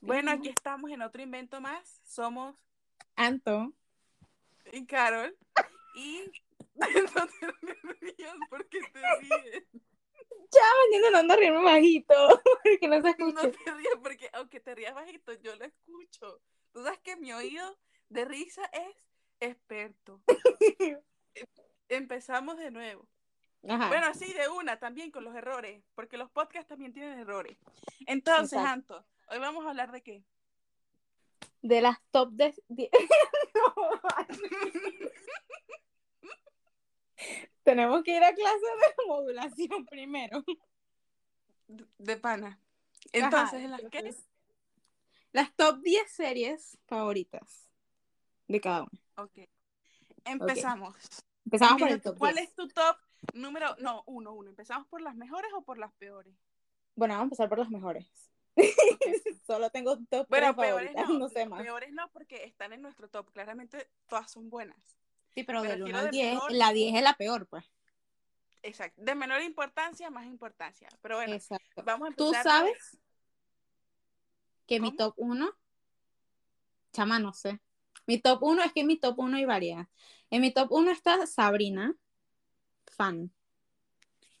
Bueno, aquí estamos en otro invento más. Somos Anto. y Carol. Y no te rías porque te ríes. Ya, mañana ando a reírme bajito. Porque no se No escucha. te rías porque aunque te rías bajito, yo lo escucho. Tú sabes que mi oído de risa es experto. Empezamos de nuevo. Ajá. Bueno, así de una también con los errores, porque los podcasts también tienen errores. Entonces, Exacto. Anto, hoy vamos a hablar de qué? de las top de... No. Tenemos que ir a clase de modulación primero. De pana. Entonces, Ajá, ¿en las qué? entonces, Las top 10 series favoritas de cada uno. Ok. Empezamos. Empezamos por el top ¿Cuál 10. es tu top número? No, uno, uno. ¿Empezamos por las mejores o por las peores? Bueno, vamos a empezar por las mejores. Solo tengo top Bueno, tres peores no, no sé más. Peores no, porque están en nuestro top. Claramente todas son buenas. Sí, pero me del 1 refiero al de 10, mejor. la 10 es la peor, pues. Exacto. De menor importancia más importancia. Pero bueno, Exacto. vamos a ¿Tú empezar. sabes que mi ¿Cómo? top 1, chama, no sé. Mi top 1 es que en mi top 1 hay varias. En mi top 1 está Sabrina, fan.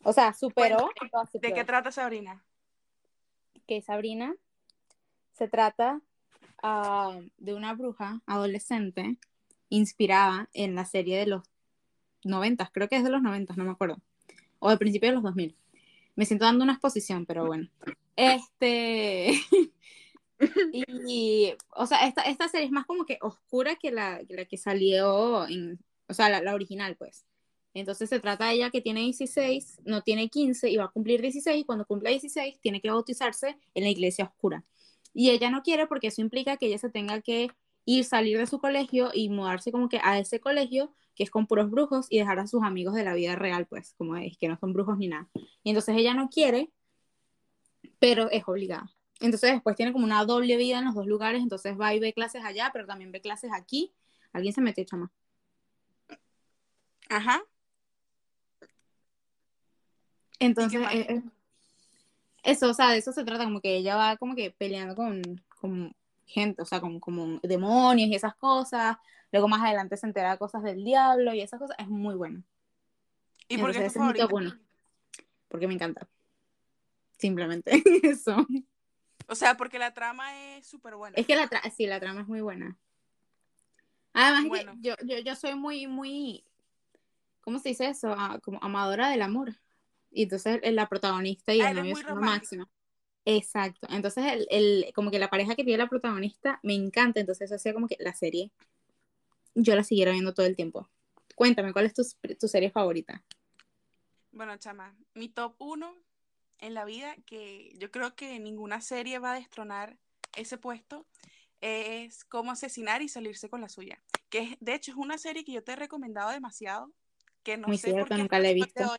O sea, superó sus ¿De qué trata Sabrina? Que Sabrina se trata ah, de una bruja adolescente inspirada en la serie de los 90, creo que es de los 90, no me acuerdo, o de principios de los 2000. Me siento dando una exposición, pero bueno. Este. y, o sea, esta, esta serie es más como que oscura que la que, salió en. O sea, la original, pues. Entonces se trata de ella que tiene 16, no tiene 15 y va a cumplir 16 y cuando cumpla 16 tiene que bautizarse en la iglesia oscura. Y ella no quiere porque eso implica que ella se tenga que ir, salir de su colegio y mudarse como que a ese colegio que es con puros brujos y dejar a sus amigos de la vida real, pues, como es, que no son brujos ni nada. Y entonces ella no quiere, pero es obligada. Entonces después tiene como una doble vida en los dos lugares, entonces va y ve clases allá, pero también ve clases aquí. Alguien se mete, chama. Ajá. Entonces, eh, eh, eso, o sea, de eso se trata, como que ella va como que peleando con, con gente, o sea, con como demonios y esas cosas. Luego más adelante se entera de cosas del diablo y esas cosas. Es muy bueno, ¿Y por qué es favorita? uno. porque me encanta. Simplemente eso. O sea, porque la trama es súper buena. Es que la, tra sí, la trama es muy buena. Además, es Bueno. que yo, yo, yo soy muy, muy, ¿cómo se dice eso? Ah, como amadora del amor. Y entonces la protagonista y Ah, el novio son lo máximo. Exacto. Entonces, el, el, como que la pareja que tiene la protagonista me encanta. Entonces, eso hacía como que la serie, yo la siguiera viendo todo el tiempo. Cuéntame, ¿cuál es tu, tu serie favorita? Bueno, chama, mi top uno en la vida, que yo creo que ninguna serie va a destronar ese puesto, es Cómo asesinar y salirse con la suya. Que es, de hecho es una serie que yo te he recomendado demasiado, que no Muy sé por cierto, qué nunca la he visto. hoy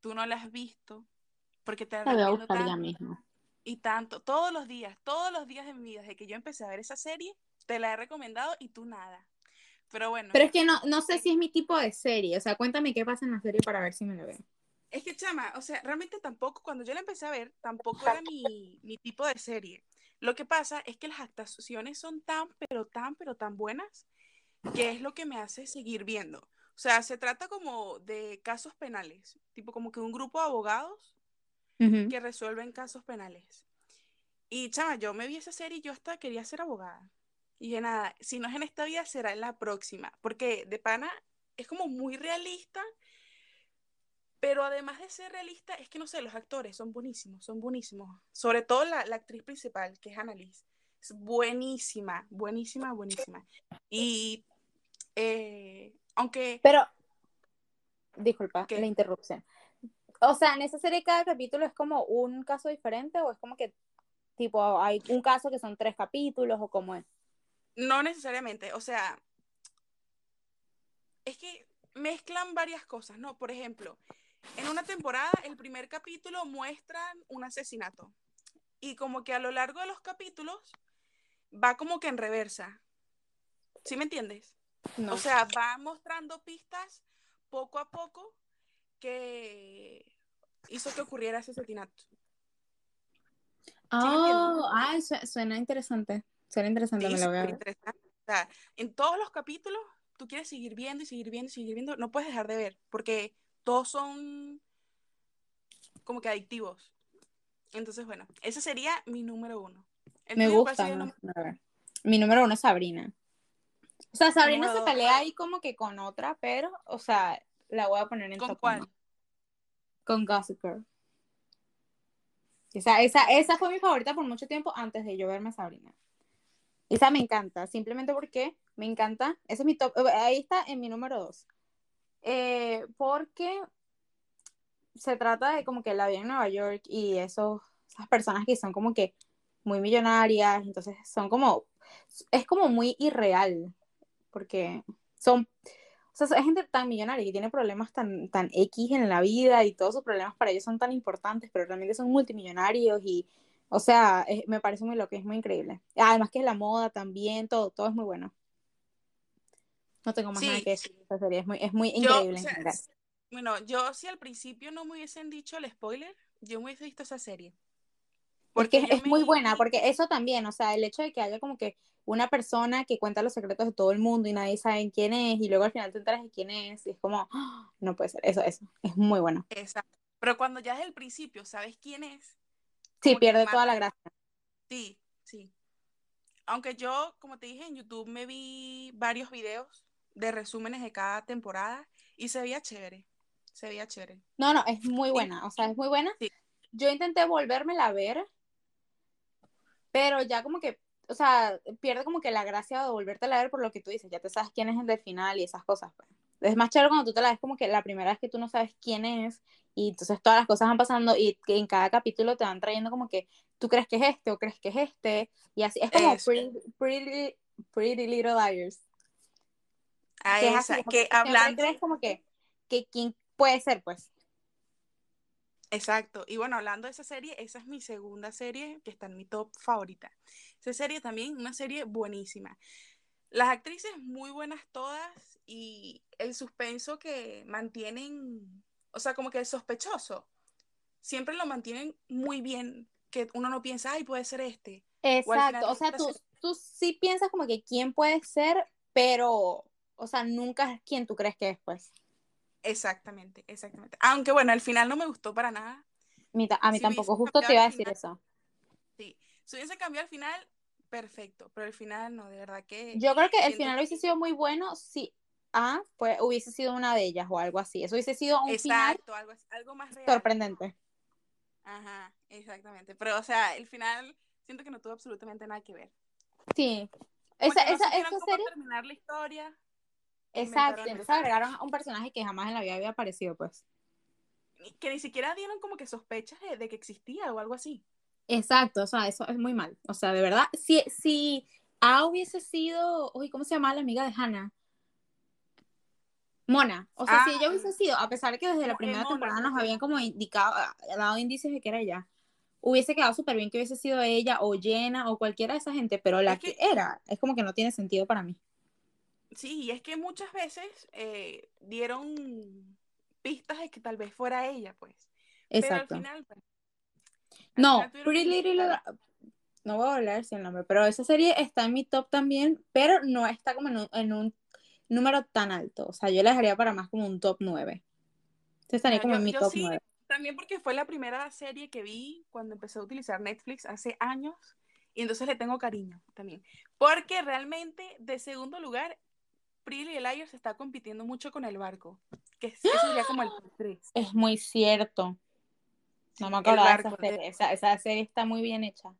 tú no la has visto, porque te la voy a buscar ya tanto mismo. y tanto, todos los días, todos los días de mi vida, desde que yo empecé a ver esa serie, te la he recomendado y tú nada. Pero bueno. Pero es que no, no sé si es mi tipo de serie. O sea, cuéntame qué pasa en la serie para ver si me la veo. Es que, chama, o sea, realmente tampoco, cuando yo la empecé a ver, tampoco era mi, mi tipo de serie. Lo que pasa es que las actuaciones son tan, pero tan, pero tan buenas, que es lo que me hace seguir viendo. O sea, se trata como de casos penales, tipo como que un grupo de abogados Ujú. que resuelven casos penales. Y, chama, yo me vi esa serie y yo hasta quería ser abogada. Y dije, nada, si no es en esta vida, será en la próxima. Porque de pana es como muy realista, pero además de ser realista, es que no sé, los actores son buenísimos, son buenísimos. Sobre todo la, la actriz principal, que es Annalise. Es buenísima, buenísima, buenísima. Y eh, aunque Pero, disculpa ¿Qué? la interrupción. O sea, en esa serie cada capítulo es como un caso diferente o es como que, tipo, hay un caso que son tres capítulos o cómo es. no necesariamente, o sea, es que mezclan varias cosas, ¿no? Por ejemplo, en una temporada, el primer capítulo muestran un asesinato. Y como que a lo largo de los capítulos va como que en reversa. ¿Sí me entiendes? No. O sea, va mostrando pistas poco a poco que hizo que ocurriera ese asesinato. Oh, ay, suena interesante. Suena interesante, me lo. Interesante. O sea, en todos los capítulos tú quieres seguir viendo y seguir viendo y seguir viendo, no puedes dejar de ver, porque todos son como que adictivos. Entonces, bueno, ese sería mi número uno. me gusta. Mi número uno es Sabrina. O sea, Sabrina se pelea ahí como que con otra, pero, o sea, la voy a poner en ¿Con cuál? Con Gossip Girl. Esa, esa, esa fue mi favorita por mucho tiempo antes de yo verme Sabrina. Esa me encanta, simplemente porque me encanta. Ese es mi top. Ahí está en mi número dos. Eh, porque se trata de como que la vida en Nueva York y esos, esas personas que son como que muy millonarias, entonces son como, es como muy irreal, porque son, o sea, es gente tan millonaria que tiene problemas tan, tan X en la vida y todos sus problemas para ellos son tan importantes, pero realmente son multimillonarios y, o sea, me parece muy loco, es muy increíble. Además que es la moda también, todo, todo es muy bueno. No tengo más nada que decir esta serie, es muy, es muy increíble Bueno, yo si al principio no me hubiesen dicho el spoiler, yo me hubiese visto esa serie. Porque es, muy buena, porque eso también, o sea, el hecho de que haya como que una persona que cuenta los secretos de todo el mundo y nadie sabe quién es, y luego al final te enteras de quién es, y es como, ¡ah! no puede ser, eso, eso, es muy bueno. Exacto. Pero cuando ya desde el principio sabes quién es. Sí, pierde toda la gracia. Sí, sí. Aunque yo, como te dije, en YouTube me vi varios videos de resúmenes de cada temporada y se veía chévere. Se veía chévere. No, no, es muy buena, o sea, es muy buena. Sí. Yo intenté volvérmela a ver, pero ya como que, o sea, pierde como que la gracia de volverte a ver por lo que tú dices, ya te sabes quién es el del final y esas cosas. Pues. Es más chévere cuando tú te la ves como que la primera vez que tú no sabes quién es y entonces todas las cosas van pasando y que en cada capítulo te van trayendo como que tú crees que es este o crees que es este y así. Es como pretty, pretty, Little Liars. Ah, que esa, que hablando... Es como que, que quién puede ser, pues. Exacto. Y bueno, hablando de esa serie, esa es mi segunda serie que está en mi top favorita. Esa serie también, una serie buenísima. Las actrices muy buenas todas y el suspenso que mantienen, o sea, como que el sospechoso, siempre lo mantienen muy bien, que uno no piensa, ay, puede ser este. Exacto, o, sea, tú, tú sí piensas como que quién puede ser, pero, o sea, nunca es quien tú crees que es, pues. Exactamente, exactamente. Aunque bueno, al final no me gustó para nada. a mí tampoco, justo te iba a decir eso. Sí, si hubiese cambiado al final, perfecto, pero al final no, de verdad que... Yo creo que el final hubiese sido muy bueno si A pues, hubiese sido una de ellas o algo así. Eso hubiese sido un Exacto, final algo, algo más real. sorprendente. Ajá, exactamente. Pero, o sea, el final siento que no tuvo absolutamente nada que ver. Sí. esa, esa, esa serie... terminar la historia. Exacto, entonces agregaron a un personaje que jamás en la vida había aparecido, pues. Que ni siquiera dieron como que sospechas de, que existía o algo así. Exacto, o sea, eso es muy mal. O sea, de verdad, si, si A hubiese sido, uy, ¿cómo se llama la amiga de Hannah? Mona, o sea, si ella ah. hubiese sido, a pesar de que desde la primera temporada nos habían como indicado, ah, dado indicios de que era ella, hubiese quedado súper bien que hubiese sido ella o Jenna o cualquiera de esa gente, pero la que era, es como que no tiene sentido para mí. Sí, y es que muchas veces eh, dieron pistas de que tal vez fuera ella, pues. Exacto. Pero al final, pues, no, Pretty Little, no voy a hablar sin el nombre, pero esa serie está en mi top también, pero no está como en un, número tan alto. O sea, yo la dejaría para más como un top 9. Entonces estaría ah, como en mi top 9. También porque fue la primera serie que vi cuando empecé a utilizar Netflix hace años y entonces le tengo cariño también. Porque realmente, de segundo lugar, Pretty y Liars está compitiendo mucho con el barco, que eso sería como el 3. Es muy cierto. No me acuerdo de esa serie. Esa, serie está muy bien hecha.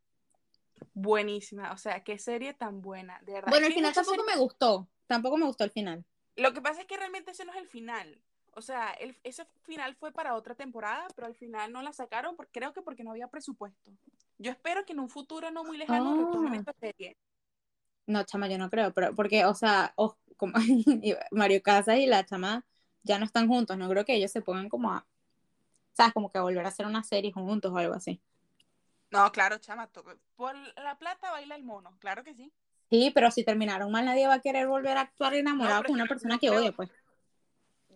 Buenísima, o sea, qué serie tan buena, de verdad. Bueno, el final tampoco me gustó, tampoco me gustó el final. Lo que pasa es que realmente ese no es el final. O sea, el, ese final fue para otra temporada, pero al final no la sacaron, porque, creo que porque no había presupuesto. Yo espero que en un futuro no muy lejano retomen ah. esta serie. No, chama, yo no creo, pero porque, o sea, como Mario Casas y la chama ya no están juntos, no creo que ellos se pongan como a, ¿sabes? Como que volver a hacer una serie juntos o algo así. No, claro, chama, por la plata baila el mono, claro que sí. Sí, pero si terminaron mal, nadie va a querer volver a actuar enamorado con una persona que odia, pues.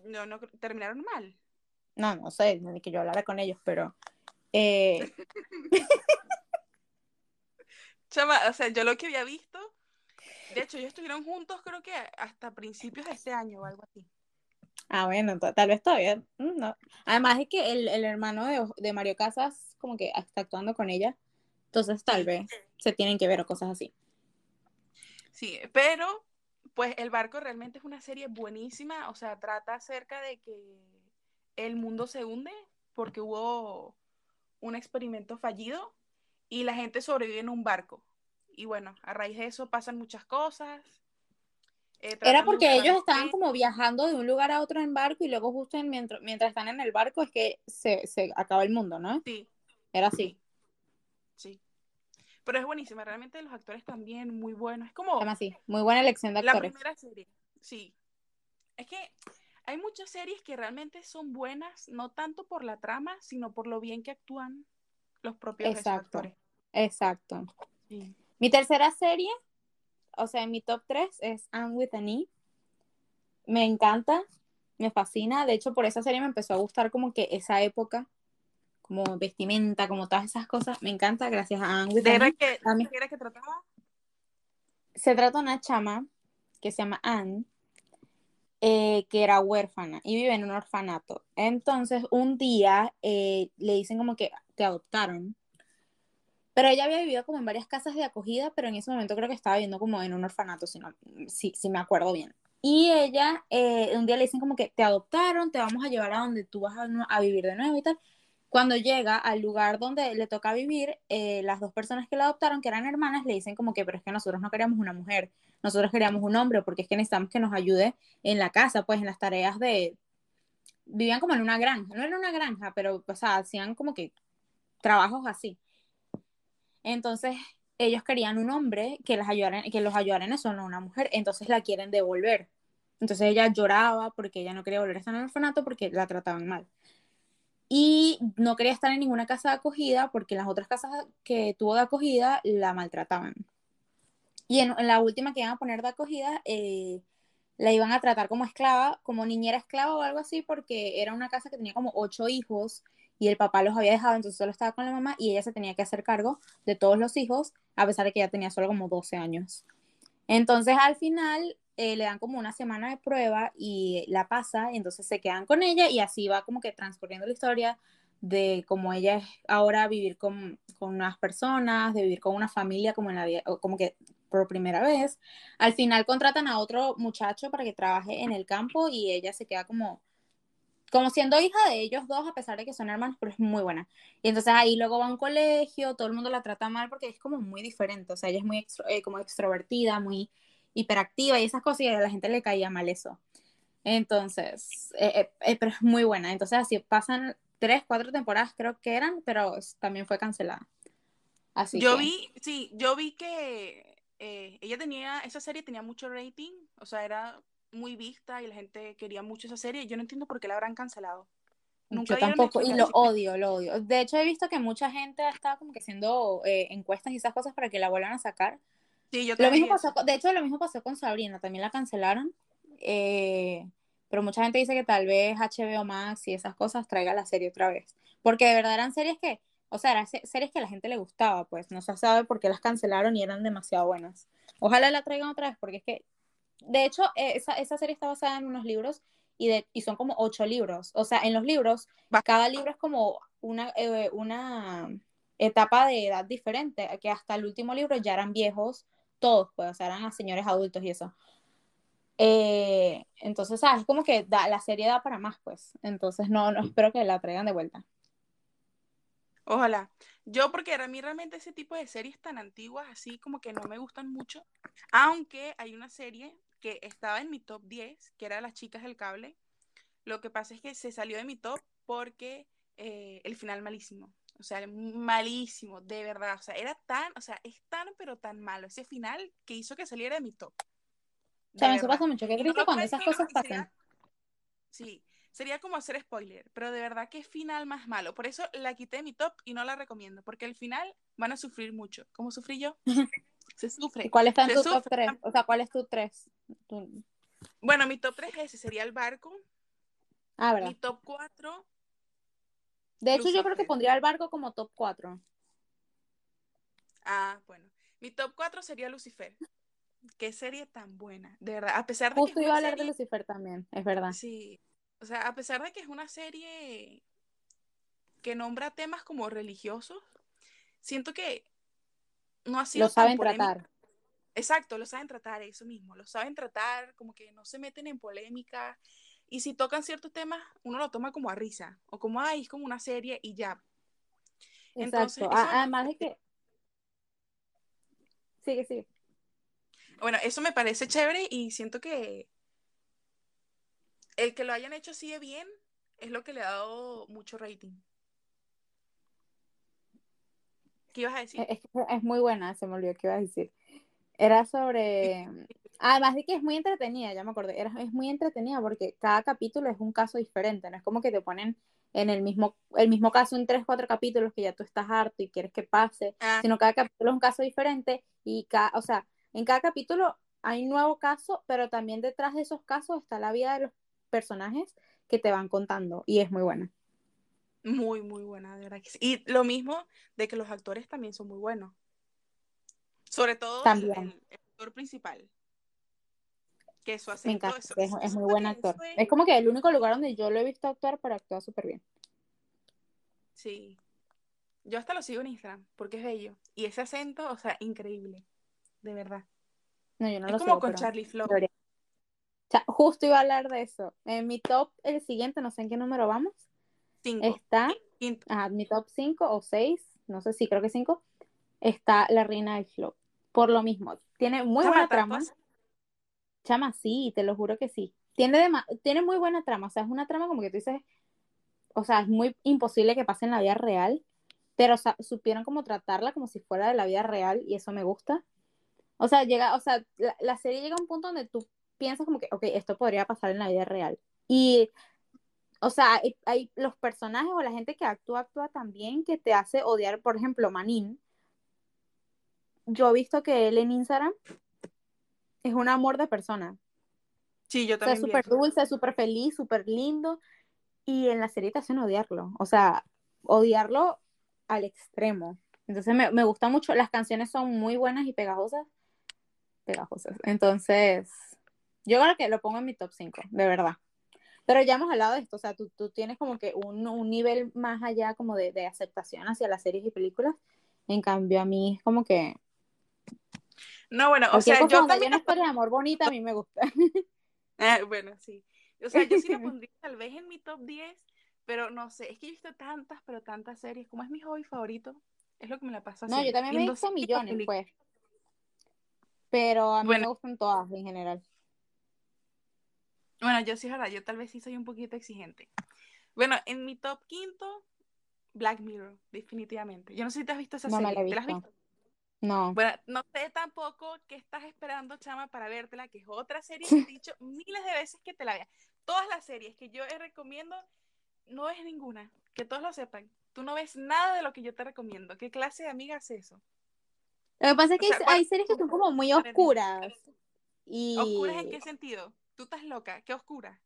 No, no, terminaron mal. No, no sé, ni que yo hablara con ellos, pero... Eh... Chama, o sea, yo lo que había visto, de hecho, ellos estuvieron juntos creo que hasta principios de este año o algo así. Ah, bueno, tal vez todavía. mm, No. Además es que el, el hermano de, de Mario Casas como que está actuando con ella. Entonces tal vez se tienen que ver cosas así. Sí, pero pues El Barco realmente es una serie buenísima, o sea, trata acerca de que el mundo se hunde porque hubo un experimento fallido y la gente sobrevive en un barco. Y bueno, a raíz de eso pasan muchas cosas. Eh, Era porque ellos estaban como viajando de un lugar a otro en barco y luego justo en- mientras, mientras están en el barco es que se, se acaba el mundo, ¿no? Sí, Era así. sí. Pero es buenísima, realmente los actores también muy buenos. Es como llama así. Muy buena elección de la actores. primera serie. Sí. Es que hay muchas series que realmente son buenas, no tanto por la trama, sino por lo bien que actúan los propios Exacto. actores. Exacto. Sí. Mi tercera serie, o sea, en mi top 3 es Anne with an E. Me encanta, me fascina. De hecho, por esa serie me empezó a gustar como que esa época, como vestimenta, como todas esas cosas. Me encanta, gracias a Anne with ¿De an verdad E. que, A mí- que trataba? Se trata de una chama que se llama Anne, eh, que era huérfana y vive en un orfanato. Entonces, un día eh, le dicen como que te adoptaron. Pero ella había vivido como en varias casas de acogida, pero en ese momento creo que estaba viviendo como en un orfanato, si, no, si, si me acuerdo bien. Y ella, eh, un día le dicen como que te adoptaron, te vamos a llevar a donde tú vas a, a vivir de nuevo y tal. Cuando llega al lugar donde le toca vivir, eh, las dos personas que la adoptaron, que eran hermanas, le dicen como que, pero es que nosotros no queríamos una mujer, nosotros queríamos un hombre, porque es que necesitamos que nos ayude en la casa, pues en las tareas de... Vivían como en una granja, no era una granja, pero, o sea, hacían como que trabajos así. Entonces, ellos querían un hombre que, que los ayudara en eso, no una mujer. Entonces la quieren devolver. Entonces ella lloraba porque ella no quería volver a estar en el orfanato porque la trataban mal. Y no quería estar en ninguna casa de acogida porque las otras casas que tuvo de acogida la maltrataban. Y en, en la última que iban a poner de acogida, eh, la iban a tratar como esclava, como niñera esclava o algo así, porque era una casa que tenía como ocho hijos y el papá los había dejado, entonces solo estaba con la mamá y ella se tenía que hacer cargo de todos los hijos, a pesar de que ella tenía solo como 12 años. Entonces al final eh, le dan como una semana de prueba y la pasa, y entonces se quedan con ella y así va como que transcurriendo la historia de cómo ella es ahora vivir con, con unas personas, de vivir con una familia como en la vida, como que por primera vez. Al final contratan a otro muchacho para que trabaje en el campo y ella se queda como como siendo hija de ellos dos, a pesar de que son hermanos, pero es muy buena. Y entonces ahí luego va a un colegio, todo el mundo la trata mal porque es como muy diferente, o sea, ella es muy extro, eh, como extrovertida, muy hiperactiva y esas cosas y a la gente le caía mal eso. Entonces, eh, eh, pero es muy buena. Entonces así pasan tres, cuatro temporadas creo que eran, pero también fue cancelada. Así yo que... vi, sí, yo vi que eh, ella tenía, esa serie tenía mucho rating, o sea, era muy vista y la gente quería mucho esa serie. Yo no entiendo por qué la habrán cancelado. Nunca yo tampoco, y lo odio, lo odio. De hecho, he visto que mucha gente ha estado como que haciendo eh, encuestas y esas cosas para que la vuelvan a sacar. Sí, yo lo mismo pasó, de hecho, lo mismo pasó con Sabrina, también la cancelaron. Eh, pero mucha gente dice que tal vez HBO Max y esas cosas traiga la serie otra vez. Porque de verdad eran series que, o sea, eran series que a la gente le gustaba, pues no se sabe por qué las cancelaron y eran demasiado buenas. Ojalá la traigan otra vez, porque es que, de hecho, esa, esa serie está basada en unos libros y, de, y son como ocho libros. O sea, en los libros, cada libro es como una, eh, una etapa de edad diferente, que hasta el último libro ya eran viejos, todos, pues, o sea, eran señores adultos y eso. Eh, entonces, ¿sabes? Es como que da, la serie da para más, pues. Entonces, no, no espero que la traigan de vuelta. Ojalá. Yo, porque a mí realmente ese tipo de series tan antiguas, así como que no me gustan mucho. Aunque hay una serie que estaba en mi top 10, que era Las Chicas del Cable. Lo que pasa es que se salió de mi top porque eh, el final malísimo. O sea, malísimo, de verdad. O sea, era tan, o sea, es tan, pero tan malo ese final que hizo que saliera de mi top. O sea, eso pasa mucho. Qué triste no cuando esas cosas pasan. Sería, sí, sería como hacer spoiler, pero de verdad que final más malo. Por eso la quité de mi top y no la recomiendo, porque al final van a sufrir mucho. ¿Cómo sufrí yo? Se sufre. ¿Y cuál está en tu top 3? O sea, ¿cuál es tu 3? Bueno, mi top 3 ese sería el barco. Ah, ¿verdad? Mi top 4. De hecho, yo creo que pondría el barco como top 4. Ah, bueno. Mi top 4 sería Lucifer. Qué serie tan buena, de verdad. A pesar de Justo que es iba a hablar de Lucifer también, es verdad. Sí. O sea, a pesar de que es una serie que nombra temas como religiosos, siento que no ha sido Lo tan saben polémica. tratar. Exacto, lo saben tratar, eso mismo, lo saben tratar, como que no se meten en polémica. Y si tocan ciertos temas, uno lo toma como a risa, o como, ay, es como una serie y ya. Entonces, Exacto. eso me Además de que. Sigue, sigue. Bueno, eso me parece chévere y siento que el que lo hayan hecho así de bien es lo que le ha dado mucho rating. ¿Qué ibas a decir? Es, es- muy buena, se me olvidó qué iba a decir. Era sobre. Además de que es muy entretenida, ya me acordé. Era, es muy entretenida porque cada capítulo es un caso diferente. No es como que te ponen en el mismo, el mismo caso en tres, cuatro capítulos que ya tú estás harto y quieres que pase, Ah, sino cada capítulo es un caso diferente y cada, o sea, en cada capítulo hay un nuevo caso, pero también detrás de esos casos está la vida de los personajes que te van contando y es muy buena. muy, muy buena, de verdad que sí. Y lo mismo de que los actores también son muy buenos. Sobre todo el, También. el- el actor principal. Que su Me acento, encanta, eso- es, eso- es muy buen actor. es- Es como que el único lugar donde yo lo he visto actuar, pero actúa súper bien. Sí. Yo hasta lo sigo en Instagram porque es bello. Y ese acento, o sea, increíble. De verdad. No, yo no es lo como sigo, con pero Charlie Flow. justo iba a hablar de eso. En mi top, el siguiente, no sé en qué número vamos, Cinco. está, Quinto. ajá, mi top 5 o 6, no sé si creo que 5, está La Reina del Flow. Por lo mismo, tiene muy Chama, buena trama. Chama, sí, te lo juro que sí. Tiene, dema- tiene muy buena trama, o sea, es una trama como que tú dices, o sea, es muy imposible que pase en la vida real, pero o sea, supieron como tratarla como si fuera de la vida real y eso me gusta. O sea, llega, o sea, la, la serie llega a un punto donde tú piensas como que, ok, esto podría pasar en la vida real. Y, o sea, hay, hay los personajes o la gente que actúa, actúa también que te hace odiar, por ejemplo, Manin. Yo he visto que él en Instagram es un amor de persona. Sí, yo O sea, también súper dulce, súper feliz, súper lindo. Y en la serie te hacen odiarlo. O sea, odiarlo al extremo. Entonces me, me gusta mucho. Las canciones son muy buenas y pegajosas. Pegajosas. Entonces, yo creo que lo pongo en mi top 5, de verdad. Pero ya hemos hablado de esto. O sea, tú, tú tienes como que un, un nivel más allá como de, de aceptación hacia las series y películas. En cambio, a mí es como que. No, bueno, o sea, yo también. historia de amor bonita, a mí me gusta. Ah, bueno, sí. O sea, yo sí lo pondría tal vez en mi top 10, pero no sé, es que yo he visto tantas, pero tantas series. Como es mi hobby favorito, es lo que me la paso No, yo también me he visto millones, películas. pues. Pero a mí Bueno. me gustan todas en general. Bueno, yo sí, es verdad, yo tal vez sí soy un poquito exigente. Bueno, en mi top quinto, Black Mirror, definitivamente. Yo no sé si te has visto esa No me serie. la he ¿Te la has visto. No. Bueno, no sé tampoco qué estás esperando, chama, para vértela, que es otra serie que he dicho miles de veces que te la veas. Todas las series que yo recomiendo, no ves ninguna. Que todos lo sepan. Tú no ves nada de lo que yo te recomiendo. ¿Qué clase de amiga es eso? Lo que pasa es O que sea, hay, ¿cuál- hay series que son como muy es? oscuras. Y... ¿Oscuras en qué sentido? Tú estás loca. ¿Qué oscura?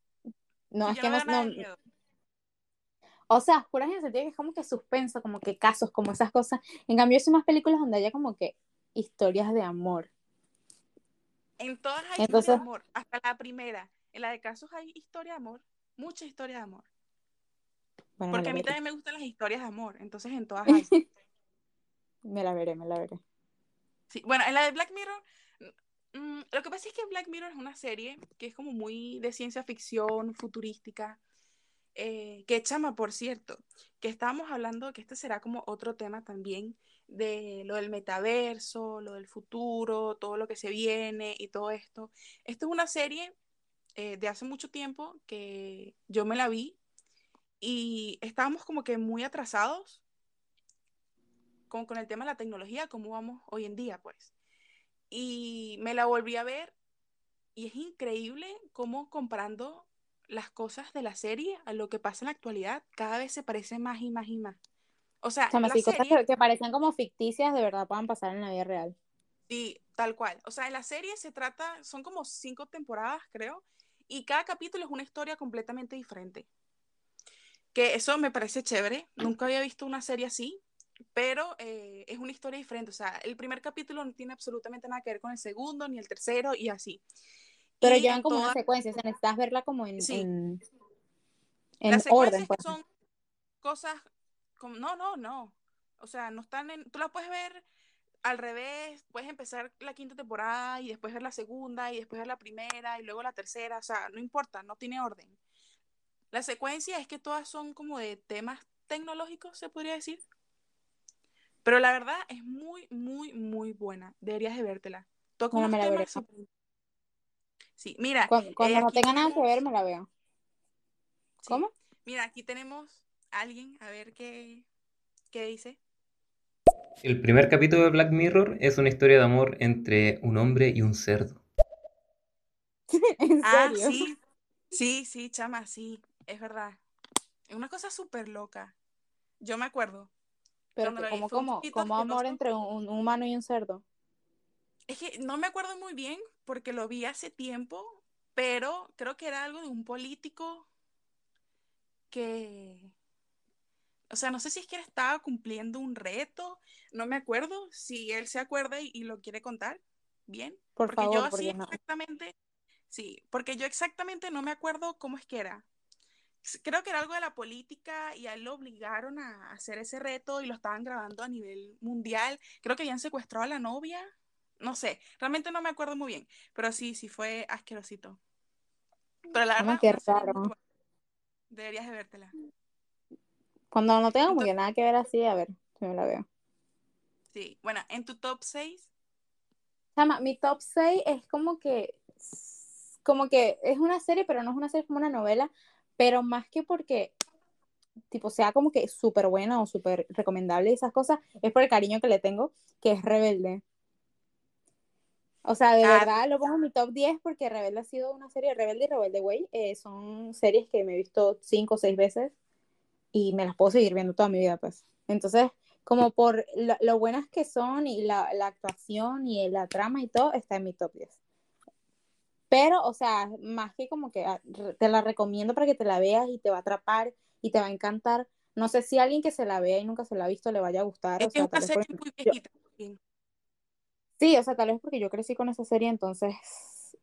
No, Si es que no no, veo nada de no- miedo. O sea, oscuras en el sentido que es como que suspenso, como que casos, como esas cosas. En cambio, yo soy más películas donde haya como que historias de amor. En todas hay historia Entonces- de amor, hasta la primera. En la de casos hay historia de amor, mucha historia de amor. Bueno, Porque a mí veré. también me gustan las historias de amor, entonces en todas hay. Me la veré, me la veré. Sí, bueno, en la de Black Mirror, mm, lo que pasa es que Black Mirror es una serie que es como muy de ciencia ficción, futurística. Eh, que chama, por cierto, que estábamos hablando, que este será como otro tema también, de lo del metaverso, lo del futuro, todo lo que se viene y todo esto. Esto es una serie eh, de hace mucho tiempo que yo me la vi y estábamos como que muy atrasados con, con el tema de la tecnología, como vamos hoy en día, pues. Y me la volví a ver y es increíble cómo comparando las cosas de la serie a lo que pasa en la actualidad, cada vez se parece más y más y más. O sea, la sí, cosas que parecen como ficticias, de verdad puedan pasar en la vida real. sí, tal cual. O sea, en la serie se trata, son como cinco temporadas, creo, y cada capítulo es una historia completamente diferente. Que eso me parece chévere. Nunca había visto una serie así, pero eh, es una historia diferente. O sea, el primer capítulo no tiene absolutamente nada que ver con el segundo, ni el tercero, y así. Pero Y llevan como toda- una secuencia, o sea, necesitas verla como en, Sí. en, en Las orden. secuencias Pues. son cosas como, no, no, no. O sea, no están en, tú la puedes ver al revés, puedes empezar la quinta temporada y después ver la segunda y después ver la primera y luego la tercera, o sea, no importa, no tiene orden. La secuencia es que todas son como de temas tecnológicos, se podría decir. Pero la verdad es muy, muy, muy buena. Deberías de vértela. Toca unos temas súper- Sí, mira, Cuando, cuando eh, no tenga nada que ver, me la veo. sí, ¿Cómo? Mira, aquí tenemos a alguien, a ver qué, qué dice. El primer capítulo de Black Mirror es una historia de amor entre un hombre y un cerdo. ¿En Ah, serio? sí, sí, sí, chama, sí, es verdad. Es una cosa súper loca. Yo me acuerdo. Pero como, como, como amor entre un, un humano y un cerdo. Es que no me acuerdo muy bien porque lo vi hace tiempo, pero creo que era algo de un político que, o sea, no sé si es que él estaba cumpliendo un reto, no me acuerdo si él se acuerda y, y lo quiere contar bien, Por porque favor, yo así no. exactamente, sí, porque yo exactamente no me acuerdo cómo es que era. Creo que era algo de la política y a él lo obligaron a hacer ese reto y lo estaban grabando a nivel mundial. Creo que habían secuestrado a la novia. No sé, realmente no me acuerdo muy bien, pero sí, sí fue asquerosito. Pero la verdad, qué raro. Deberías de vértela. Cuando no tenga como que nada que ver así, a ver, si me la veo. sí, bueno, en tu top 6, Chama, mi top 6 es como que, como que es una serie, pero no es una serie, es como una novela, pero más que porque, tipo, sea como que súper buena o súper recomendable y esas cosas, es por el cariño que le tengo, que es Rebelde. O sea, de ah, verdad lo pongo en mi top 10 porque Rebelde ha sido una serie, Rebelde y Rebelde Way, eh, son series que me he visto cinco o seis veces y me las puedo seguir viendo toda mi vida, pues. Entonces, como por lo, lo buenas que son y la, la actuación y la trama y todo, está en mi top 10. Pero, o sea, más que como que ah, te la recomiendo para que te la veas y te va a atrapar y te va a encantar. No sé si alguien que se la vea y nunca se la ha visto le vaya a gustar, es o sea, una serie muy viejita. Sí, o sea, tal vez porque yo crecí con esa serie, entonces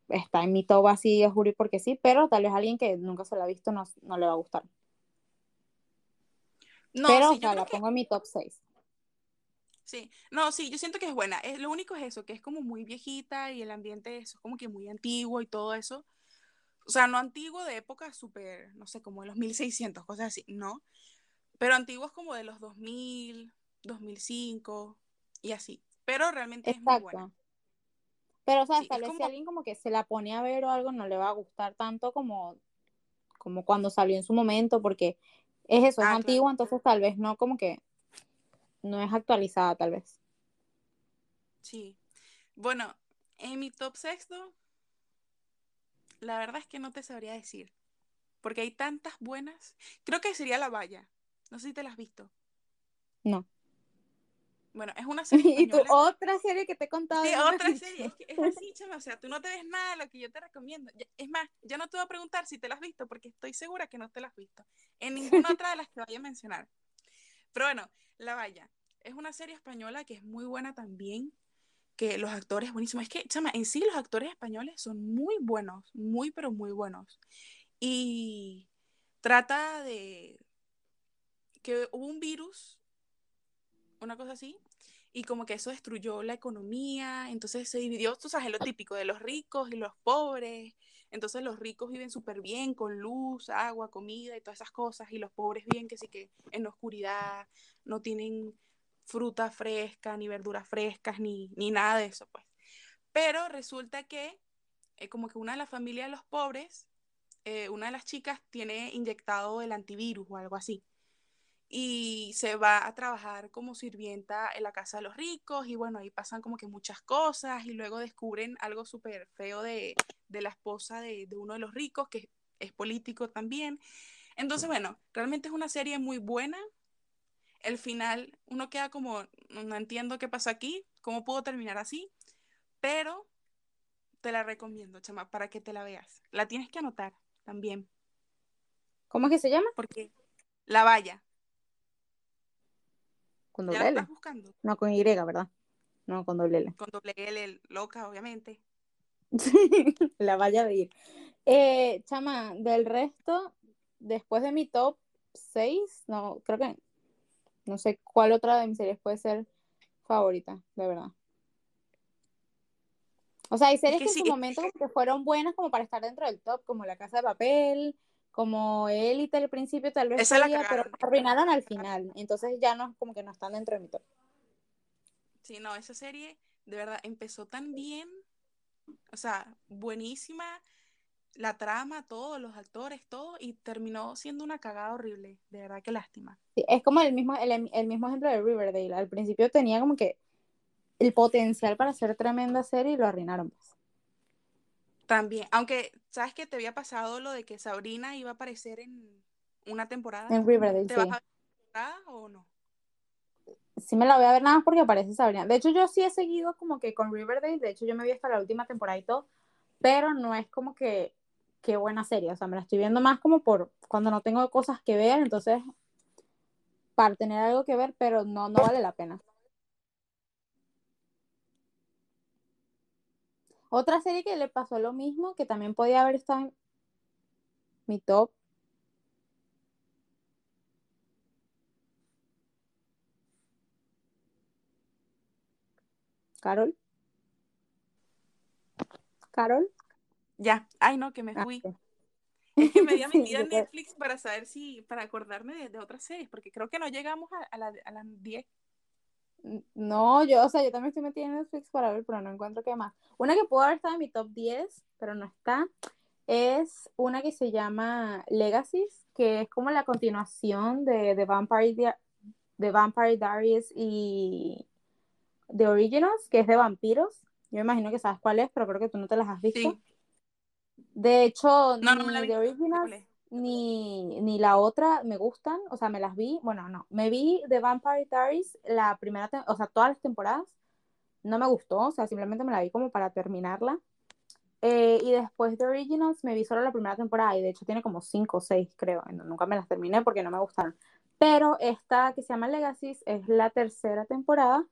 está en mi top así, a juro porque sí, pero tal vez alguien que nunca se la ha visto no, no le va a gustar. No, Pero, sí, o sea, la que pongo en mi top 6. sí. No, sí, yo siento que es buena. Es, lo único es eso, que es como muy viejita y el ambiente es como que muy antiguo y todo eso. O sea, no antiguo de época súper, no sé, como de los 1600, cosas así, no. Pero antiguos como de los 2000, 2005 y así. Pero realmente es muy buena. Pero, o sea, Sí, tal vez si como, alguien como que se la pone a ver o algo, no le va a gustar tanto como, como cuando salió en su momento, porque es eso, es ah, claro, antigua, entonces tal vez no, como que no es actualizada, tal vez. sí. Bueno, en mi top sexto, la verdad es que no te sabría decir, porque hay tantas buenas. Creo que sería La Valla. No sé si te la has visto. No. Bueno, es una serie Y tu otra serie que te he contado Sí, otra serie, es que es así, chama, o sea, tú no te ves nada de lo que yo te recomiendo. Es más, yo no te voy a preguntar si te la has visto, porque estoy segura que no te la has visto. En ninguna otra de las que vaya a mencionar. Pero bueno, La Valla es una serie española que es muy buena también, que los actores buenísimos. Es que, chama, en sí los actores españoles son muy buenos, muy, pero muy buenos. Y trata de que hubo un virus, una cosa así, y como que eso destruyó la economía, entonces se dividió, tú sabes, lo típico de los ricos y los pobres, entonces los ricos viven súper bien con luz, agua, comida y todas esas cosas, y los pobres viven que sí que en la oscuridad, no tienen fruta fresca, ni verduras frescas, ni, ni nada de eso, pues. Pero resulta que eh, como que una de las familias de los pobres, eh, una de las chicas tiene inyectado el antivirus o algo así y se va a trabajar como sirvienta en la casa de los ricos y bueno, ahí pasan como que muchas cosas y luego descubren algo súper feo de, de, la esposa de, de, uno de los ricos que es político también. Entonces, bueno, realmente es una serie muy buena. El final, uno queda como, no entiendo qué pasó aquí, cómo pudo terminar así, pero te la recomiendo, chama, para que te la veas. La tienes que anotar también. ¿Cómo es que se llama? Porque La Valla. Con ¿Ya doble L. estás buscando? No, con Y, ¿verdad? No, con doble L. Con doble L, loca, obviamente. la vaya a ir. Eh, chama, del resto, después de mi top 6, no, creo que no sé cuál otra de mis series puede ser favorita, de verdad. O sea, hay series que que, sí, en su momento como que fueron buenas como para estar dentro del top, como La Casa de Papel, como Élite al principio tal vez Esa la podía, pero arruinaron al final. Entonces ya no, como que no están dentro de mi top. Sí, no, esa serie de verdad empezó tan bien, o sea, buenísima, la trama, todo, los actores, todo, y terminó siendo una cagada horrible, de verdad que lástima. Sí, es como el mismo, el, el mismo ejemplo de Riverdale. Al principio tenía como que el potencial para ser tremenda serie y lo arruinaron. pues. También, aunque, ¿sabes que te había pasado lo de que Sabrina iba a aparecer en una temporada? En Riverdale, ¿Te sí. vas a ver temporada o no? Sí me la voy a ver nada más porque aparece Sabrina. De hecho, yo sí he seguido como que con Riverdale. De hecho, yo me vi hasta la última temporada y todo. Pero no es como que qué buena serie. O sea, me la estoy viendo más como por cuando no tengo cosas que ver. Entonces, para tener algo que ver, pero no, no vale la pena. Otra serie que le pasó lo mismo, que también podía haber estado en mi top. Carol. Carol. Ya, ay no, que me Ah, fui. Es que me metido en yo creo- Netflix para saber si, para acordarme de, de otras series, porque creo que no llegamos a, a la- a las 10. No, yo, o sea, yo también estoy metida en Netflix para ver, pero no encuentro qué más. Una que pudo haber estado en mi top 10, pero no está, es una que se llama Legacies, que es como la continuación de, de Vampire, Dia- de Vampire Diaries y The Originals, que es de vampiros. Yo me imagino que sabes cuál es, pero creo que tú no te las has visto. Sí. De hecho, No, no ni vi. The Originals. Ni, ni la otra me gustan, o sea, me las vi, bueno, no, me vi The Vampire Diaries la primera, o sea, todas las temporadas, no me gustó, o sea, simplemente me la vi como para terminarla. Eh, y después de Originals me vi solo la primera temporada y de hecho tiene como 5 o 6 creo, nunca me las terminé porque no me gustaron. Pero esta que se llama Legacies es la tercera temporada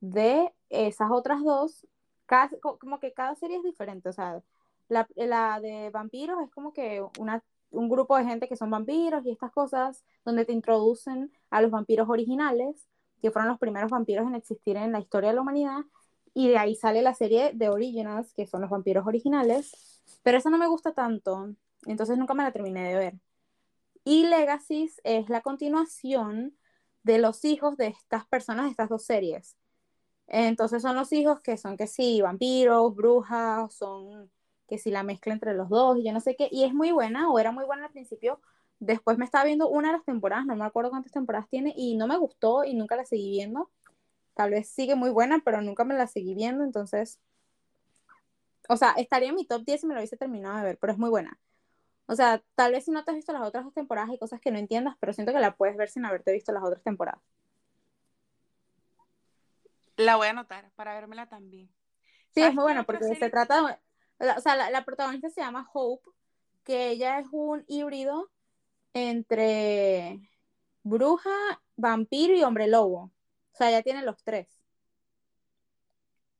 de esas otras dos, cada- co- como que cada serie es diferente, o sea, la, la de vampiros es como que una, un grupo de gente que son vampiros y estas cosas, donde te introducen a los vampiros originales, que fueron los primeros vampiros en existir en la historia de la humanidad, y de ahí sale la serie de Originals, que son los vampiros originales, pero esa no me gusta tanto, entonces nunca me la terminé de ver. Y Legacies es la continuación de los hijos de estas personas de estas dos series. Entonces son los hijos que son que sí, vampiros, brujas, son que sí la mezcla entre los dos y yo no sé qué. Y es muy buena, o era muy buena al principio. Después me estaba viendo una de las temporadas, no me acuerdo cuántas temporadas tiene, y no me gustó y nunca la seguí viendo. Tal vez sigue muy buena, pero nunca me la seguí viendo, entonces. O sea, estaría en mi top 10 si me lo hubiese terminado de ver, pero es muy buena. O sea, tal vez si no te has visto las otras dos temporadas hay cosas que no entiendas, pero siento que la puedes ver sin haberte visto las otras temporadas. La voy a anotar para vérmela también. Sí, es ¿Sabes muy buena porque se trata de, o sea, la, la protagonista se llama Hope, que ella es un híbrido entre bruja, vampiro y hombre lobo. O sea, ella tiene los tres.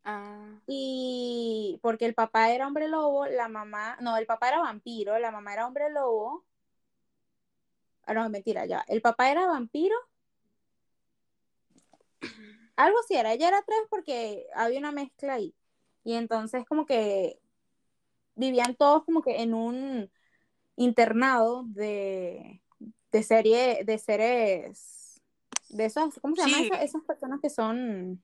Ah, Y porque el papá era hombre lobo, la mamá, no, el papá era vampiro, la mamá era hombre lobo. Ah, no, mentira, ya. El papá era vampiro. Algo así era, ella era tres porque había una mezcla ahí. Y entonces como que vivían todos como que en un internado de, de serie, de seres, de esos, ¿cómo se llama Sí. Esas personas que son,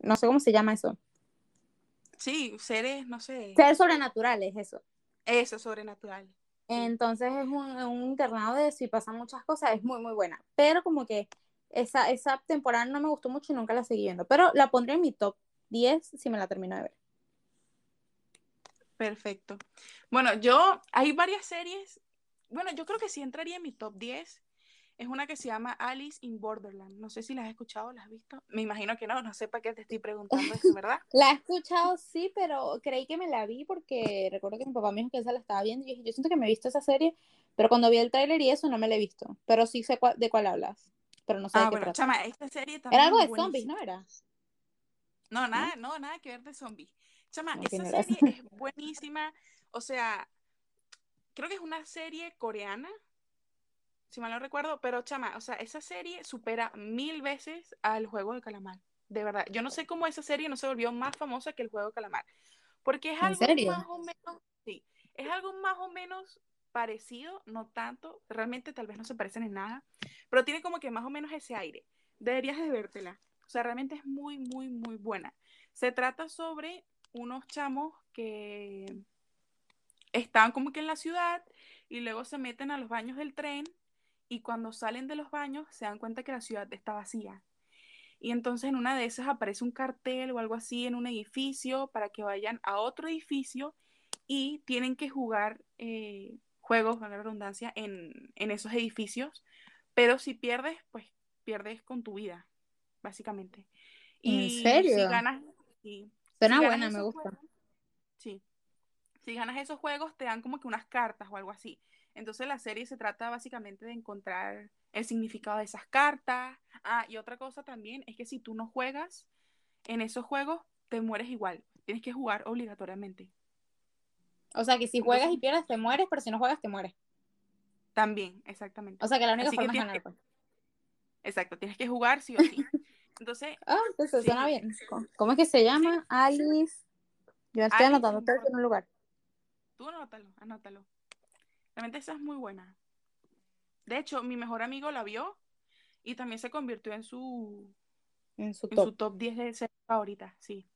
no sé cómo se llama eso. sí, seres, no sé. Seres sobrenaturales, eso. Eso, sobrenatural. Entonces es un, un internado de eso y pasan muchas cosas, es muy, muy buena. Pero como que esa, esa temporada no me gustó mucho y nunca la seguí viendo. Pero la pondré en mi top 10 si me la termino de ver. Perfecto. Bueno, yo, hay varias series. Bueno, yo creo que sí entraría en mi top 10. Es una que se llama Alice in Borderland. No sé si la has escuchado, la has visto. Me imagino que no, no sé para qué te estoy preguntando eso, ¿verdad? La he escuchado, sí, pero creí que me la vi porque recuerdo que mi papá me dijo que esa la estaba viendo y yo dije, yo siento que me he visto esa serie, pero cuando vi el tráiler y eso no me la he visto. Pero sí sé de cuál hablas. pero no sé Ah, de qué bueno, trata. chama, esta serie también Era algo de zombies. ¿no era? Ah, No, nada, no, nada que ver de zombies. Chama, No esa serie es buenísima. O sea, creo que es una serie coreana, si mal no recuerdo, pero chama, o sea, esa serie supera mil veces al juego de calamar. De verdad, yo no sé cómo esa serie no se volvió más famosa que el juego de calamar. Porque es ¿En algo serio? más o menos, sí, es algo más o menos parecido, no tanto, realmente tal vez no se parecen en nada, pero tiene como que más o menos ese aire. Deberías de vértela. O sea, realmente es muy, muy, muy buena. Se trata sobre unos chamos que están como que en la ciudad y luego se meten a los baños del tren y cuando salen de los baños se dan cuenta que la ciudad está vacía. Y entonces en una de esas aparece un cartel o algo así en un edificio para que vayan a otro edificio y tienen que jugar eh, juegos, a la redundancia, en, en esos edificios. Pero si pierdes, pues pierdes con tu vida, básicamente. ¿En Y si serio? ganas, sí, Suena si buena, me gusta. juegos- sí. Si ganas esos juegos, te dan como que unas cartas o algo así. Entonces la serie se trata básicamente de encontrar el significado de esas cartas. Ah, y otra cosa también es que si tú no juegas en esos juegos, te mueres igual. Tienes que jugar obligatoriamente. O sea, que si juegas Entonces- y pierdes, te mueres, pero si no juegas, te mures. También, exactamente. O sea, que la única Así forma es ganar, que- pues. Exacto, tienes que jugar sí o sí. Entonces, Ah, Sí. suena bien. ¿Cómo es que se llama? Alice. Yo estoy Alice anotando todo en un lugar. tú anótalo, anótalo. Realmente esa es muy buena. De hecho, mi mejor amigo la vio y también se convirtió en su, En su en top. su top 10 de series favoritas, sí.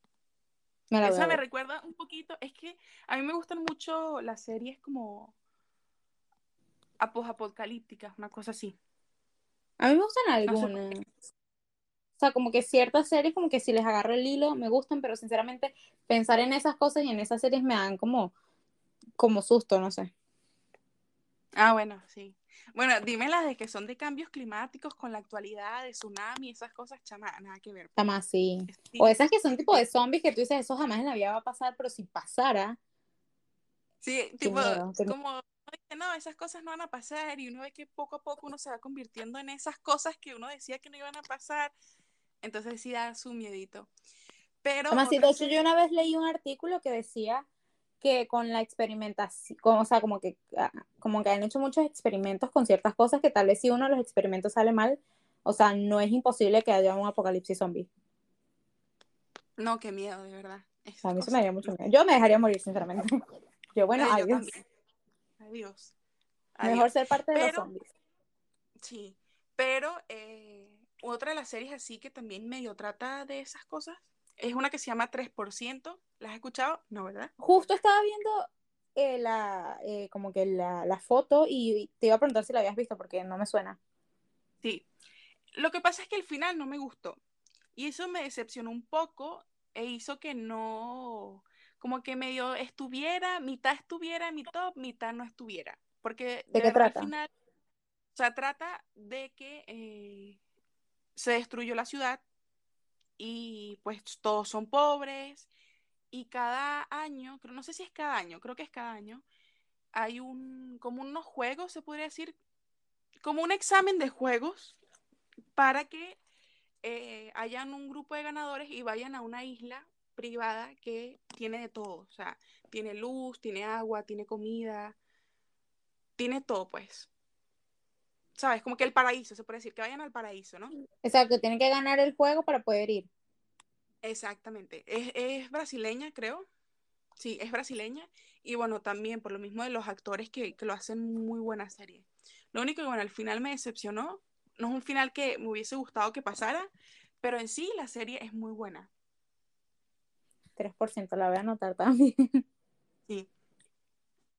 Me la Esa me recuerda un poquito, es que a mí me gustan mucho las series como apocalípticas, una cosa así. A mí me gustan algunas. O sea, como que ciertas series, como que si les agarro el hilo, me gustan, pero sinceramente pensar en esas cosas y en esas series me dan como, como susto, no sé. Ah, bueno, sí. Bueno, dime las de que son de cambios climáticos con la actualidad, de tsunami, esas cosas, chama, nada que ver. Así. Sí, O esas que son tipo de zombies que tú dices, eso jamás en la vida va a pasar, pero si pasara, Sí, tipo, miedo, como no, esas cosas no van a pasar y uno ve que poco a poco uno se va convirtiendo en esas cosas que uno decía que no iban a pasar, entonces sí da su miedito. Pero Además, sí, de hecho, yo una vez leí un artículo que decía que con la experimentación, o sea, como que, ah, como que han hecho muchos experimentos con ciertas cosas que tal vez si uno de los experimentos sale mal, o sea, no es imposible que haya un apocalipsis zombie. No, qué miedo, de verdad. Esas a mí eso cosas- me daría mucho miedo. Yo me dejaría morir, sinceramente. Yo, bueno, yo adiós. Adiós. Mejor ser parte de los zombies. Sí, pero eh, otra de las series así que también medio trata de esas cosas es una que se llama 3%. ¿La has escuchado? No, ¿verdad? Justo estaba viendo eh, la, eh, como que la, la foto y te iba a preguntar si la habías visto porque no me suena. Sí. Lo que pasa es que el final no me gustó. Y eso me decepcionó un poco e hizo que no, como que medio estuviera, mitad estuviera en mi top, mitad no estuviera. Porque ¿De qué verdad trata? al final, o sea, trata de que eh, se destruyó la ciudad y pues todos son pobres y cada año, creo, no sé si es cada año, creo que es cada año, hay un, como unos juegos, se podría decir, como un examen de juegos para que eh, hayan un grupo de ganadores y vayan a una isla privada que tiene de todo, o sea, tiene luz, tiene agua, tiene comida, tiene todo, pues. ¿Sabes? Como que el paraíso, se puede decir, que vayan al paraíso, ¿no? Exacto, tienen que ganar el juego para poder ir. Exactamente. Es, es brasileña, creo. Sí, es brasileña. Y bueno, también por lo mismo de los actores que, que lo hacen muy buena serie. Lo único que, bueno, al final me decepcionó. No es un final que me hubiese gustado que pasara, pero en sí la serie es muy buena. 3%, la voy a anotar también. Sí.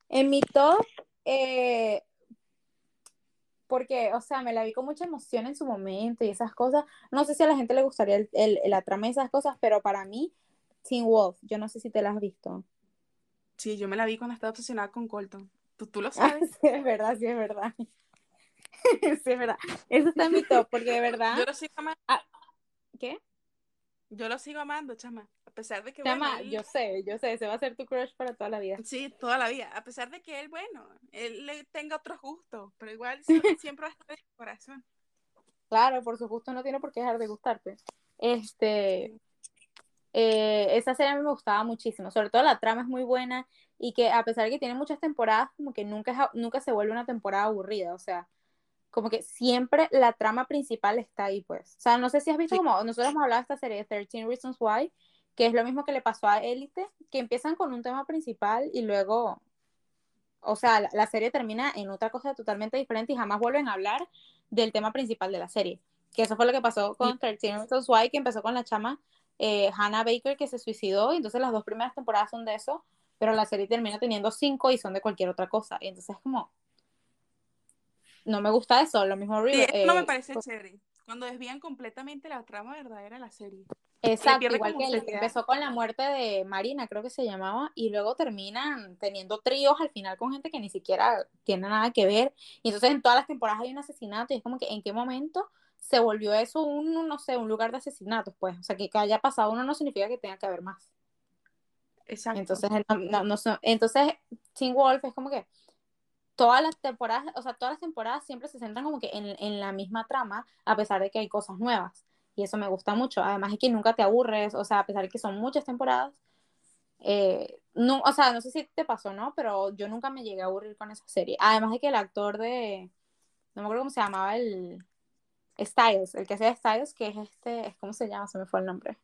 En mi top, eh, porque, o sea, me la vi con mucha emoción en su momento y esas cosas. No sé si a la gente le gustaría el, el- la trama de esas cosas, pero para mí, Teen Wolf, yo no sé si te la has visto. Sí, yo me la vi cuando estaba obsesionada con Colton. Tú, tú lo Ah, sabes. sí, es verdad, sí, es verdad. sí, es verdad. Eso está en mi top, porque de verdad. Yo lo sigo amando. ¿Qué? Yo lo sigo amando, chama. A pesar de que, Chama, bueno, él- yo sé, yo sé, ese va a ser tu crush para toda la vida. Sí, toda la vida. A pesar de que él, bueno, él le tenga otros gustos, pero igual sie- siempre va a estar en mi corazón. Claro, por su gusto no tiene por qué dejar de gustarte. Este, eh, esa serie a mí me gustaba muchísimo, sobre todo la trama es muy buena y que a pesar de que tiene muchas temporadas, como que nunca, nunca se vuelve una temporada aburrida, o sea, como que siempre la trama principal está ahí, pues. O sea, no sé si has visto como nosotros hemos hablado de esta serie de 13 Reasons Why, que es lo mismo que le pasó a Élite, que empiezan con un tema principal y luego, o sea, la, serie termina en otra cosa totalmente diferente y jamás vuelven a hablar del tema principal de la serie. Que eso fue lo que pasó con 13 Reasons Why, que empezó con la chama eh, Hannah Baker que se suicidó, y entonces las dos primeras temporadas son de eso, pero la serie termina teniendo cinco y son de cualquier otra cosa. Y entonces es como, no me gusta eso, lo mismo River. no me eh, parece pues chévere. Cuando desvían completamente la trama verdadera de la serie. Exacto, igual que que empezó con la muerte de Marina, creo que se llamaba, y luego terminan teniendo tríos al final con gente que ni siquiera tiene nada que ver. Y entonces en todas las temporadas hay un asesinato y es como que en qué momento se volvió eso un, no sé, un lugar de asesinatos, pues. O sea, que, haya pasado uno no significa que tenga que haber más. Exacto. Entonces, no, no, entonces, Teen Wolf es como que todas las temporadas, o sea, todas las temporadas siempre se centran como que en, la misma trama, a pesar de que hay cosas nuevas. Y eso me gusta mucho. Además es que nunca te aburres, o sea, a pesar de que son muchas temporadas. Eh, no, o sea, no sé si te pasó, ¿no? Pero yo nunca me llegué a aburrir con esa serie. Además de que el actor de, no me acuerdo cómo se llamaba el Styles, el que hacía Styles, que es este, ¿cómo se llama? Se me fue el nombre.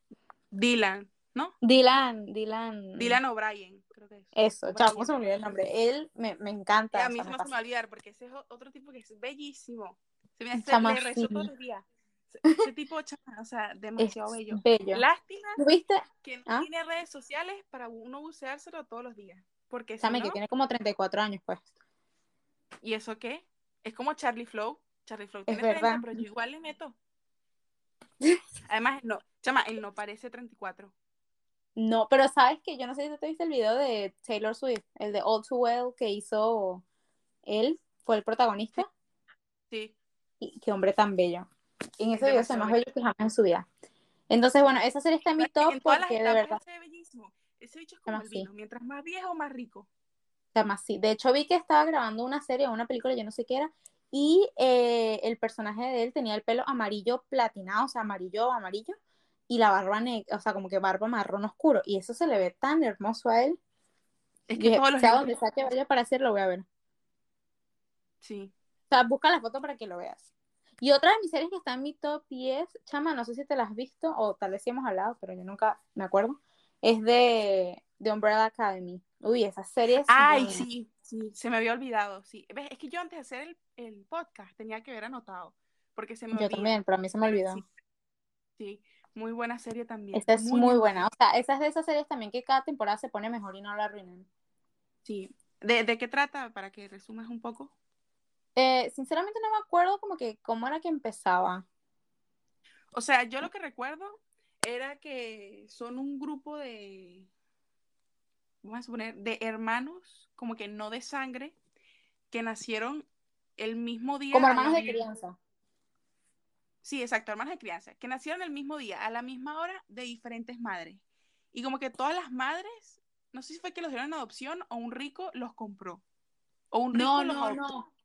Dylan, ¿no? Dylan, Dylan. Dylan O'Brien. Eso, chao, ¿cómo se me olvidó el nombre? Él me, me encanta. a mí no se me va a olvidar porque ese es otro tipo que es bellísimo. Se me hace le rezo todos los días. Ese tipo, chama, o sea, demasiado bello. bello. Lástima ¿Viste? que no ¿Ah? tiene redes sociales para uno buceárselo todos los días. Porque si no... que tiene como 34 años, pues. ¿Y eso qué? Es como Charlie Flow. Charlie Flow tiene es 30, pero yo igual le meto. Además, no, chama, él no parece 34. No, pero sabes que yo no sé si te viste el video de Taylor Swift, el de All Too Well que hizo él, fue el protagonista. Sí. Y qué hombre tan bello. En ese video se más bello que jamás en su vida. Entonces, bueno, esa serie está en mi top porque de verdad. bellísimo. Ese bicho es como el vino, mientras más viejo, más rico. Además, sí. De hecho, vi que estaba grabando una serie o una película, yo no sé qué era, y eh, el personaje de él tenía el pelo amarillo platinado, o sea, amarillo, amarillo, y la barba negra, o sea, como que barba marrón oscuro, y eso se le ve tan hermoso a él. Es que todos los sea donde sea que vaya para hacerlo, voy a ver. Sí. O sea, busca la foto para que lo veas. Y otra de mis series que está en mi top 10, chama, no sé si te la has visto, o tal vez sí hemos hablado, pero yo nunca me acuerdo, es de, de Umbrella Academy. Uy, esa serie Ay, sí, sí, se me había olvidado, sí. Es que yo antes de hacer el, el podcast tenía que haber anotado, porque se me Yo también, pero a mí se me olvidó. sí. Muy buena serie también. Esta es muy, buena. O sea, esa es de esas series también que cada temporada se pone mejor y no la arruinan. Sí. ¿De, qué trata? Para que resumas un poco. Eh, sinceramente no me acuerdo como que cómo era que empezaba. O sea, yo lo que recuerdo era que son un grupo de, vamos a suponer, de hermanos, como que no de sangre, que nacieron el mismo día. Como hermanos de crianza. Sí, exacto, hermanas de crianza, que nacieron el mismo día, a la misma hora, de diferentes madres. Y como que todas las madres, no sé si fue que los dieron en adopción o un rico los compró. O un rico no, no, no.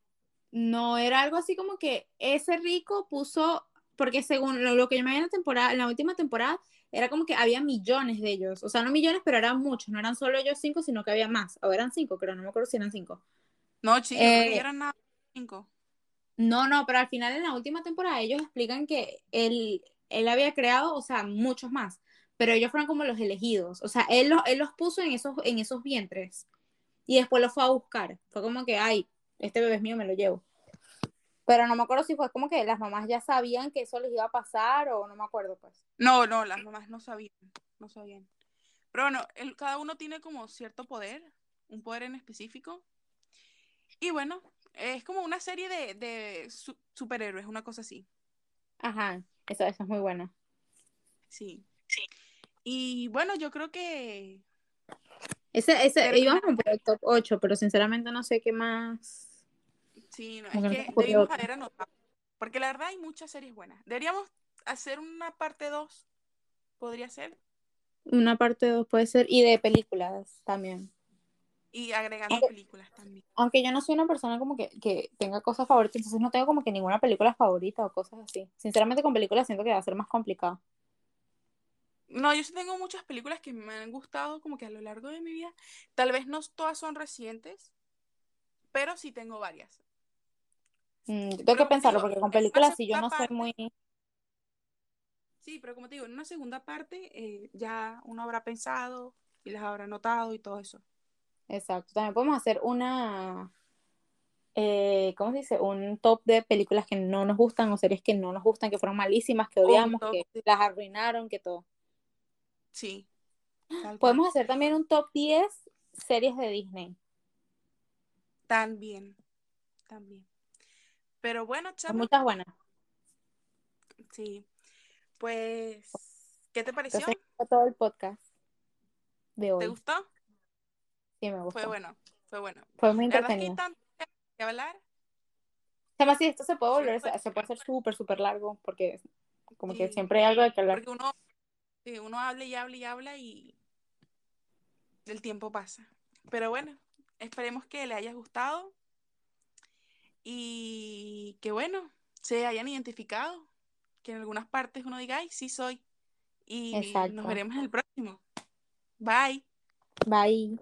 No, era algo así como que ese rico puso, porque según lo, que yo me vi en la temporada, en la última temporada, era como que había millones de ellos. O sea, no millones, pero eran muchos. No eran solo ellos cinco, sino que había más. O eran cinco, pero no me acuerdo si eran cinco. No, chicos, eh, eran nada cinco. No, no, pero al final en la última temporada ellos explican que él, él había creado, o sea, muchos más, pero ellos fueron como los elegidos, o sea, él los, él los puso en esos, en esos vientres y después los fue a buscar. Fue como que, ay, este bebé es mío, me lo llevo. Pero no me acuerdo si fue como que las mamás ya sabían que eso les iba a pasar o no me acuerdo, pues. No, no, las mamás no sabían, no sabían. Pero bueno, cada uno tiene como cierto poder, un poder en específico. Y bueno, es como una serie de, superhéroes, una cosa así. Ajá, eso, es muy bueno. Sí. sí. Y bueno, yo creo que. Ese, ese, íbamos por el top 8, pero sinceramente no sé qué más. Sí, no, es que debimos haber anotado. Porque la verdad hay muchas series buenas. Deberíamos hacer una parte 2. ¿Podría ser? Una parte 2 puede ser. Y de películas también. y agregando Aunque- películas también. Aunque yo no soy una persona como que, que tenga cosas favoritas, entonces no tengo como que ninguna película favorita o cosas así. Sinceramente con películas siento que va a ser más complicado. No, yo sí tengo muchas películas que me han gustado como que a lo largo de mi vida. Tal vez no todas son recientes, pero sí tengo varias. Mm, tengo Pero que pensarlo digo, porque con películas sí yo no soy parte- muy... Sí, pero como te digo, en una segunda parte eh, ya uno habrá pensado y las habrá notado y todo eso. Exacto. También podemos hacer una... eh, ¿cómo se dice? Un top de películas que no nos gustan o series que no nos gustan, que fueron malísimas, que odiamos, top que las arruinaron, que todo. Sí. Podemos hacer también un top 10 series de Disney. También, también. Pero bueno, chama, muchas buenas. sí. Pues, ¿qué te pareció? Entonces, todo el podcast de ¿Te hoy. gustó? Sí, me gustó. Fue bueno, fue bueno. Fue muy La verdad es que hay entretenido. tanto que hablar. Además, sí, esto se puede volver, se puede hacer súper, súper largo, porque como que siempre hay algo de que hablar. Porque uno, sí, uno habla y habla y habla y el tiempo pasa. Pero bueno, esperemos que le haya gustado y que bueno, se hayan identificado, que en algunas partes uno diga, ay, sí soy. Y Exacto. nos veremos en el próximo. Bye. Bye.